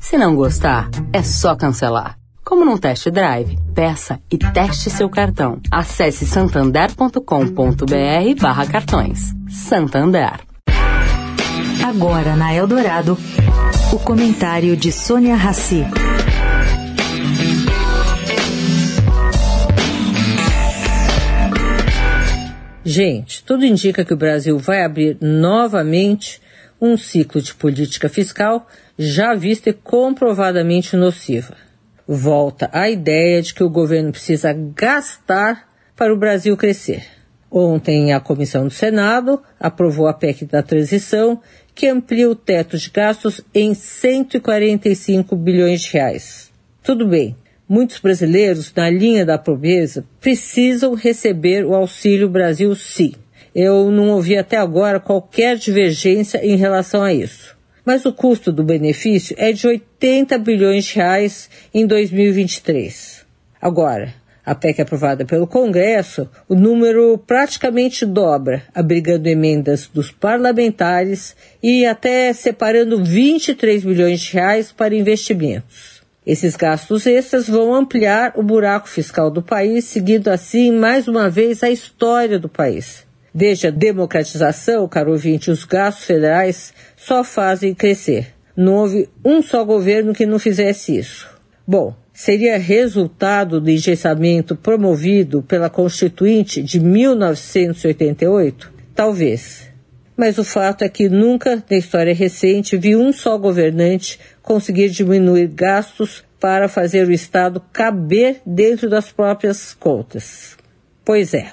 Se não gostar, é só cancelar. Como num test drive, peça e teste seu cartão. Acesse santander.com.br barra cartões. Santander. Agora na Eldorado, o comentário de Sônia Rassi. Gente, tudo indica que o Brasil vai abrir novamente um ciclo de política fiscal já vista e comprovadamente nociva. Volta a ideia de que o governo precisa gastar para o Brasil crescer. Ontem, a comissão do Senado aprovou a PEC da transição, que amplia o teto de gastos em 145 bilhões de reais. Tudo bem, muitos brasileiros na linha da pobreza precisam receber o Auxílio Brasil sim. Eu não ouvi até agora qualquer divergência em relação a isso. Mas o custo do benefício é de 80 bilhões de reais em 2023. Agora, a PEC aprovada pelo Congresso, o número praticamente dobra, abrigando emendas dos parlamentares e até separando 23 bilhões de reais para investimentos. Esses gastos extras vão ampliar o buraco fiscal do país, seguindo assim mais uma vez a história do país. Desde a democratização, caro ouvinte, os gastos federais só fazem crescer. Não houve um só governo que não fizesse isso. Bom, seria resultado do engessamento promovido pela Constituinte de 1988? Talvez. Mas o fato é que nunca na história recente vi um só governante conseguir diminuir gastos para fazer o Estado caber dentro das próprias contas. Pois é.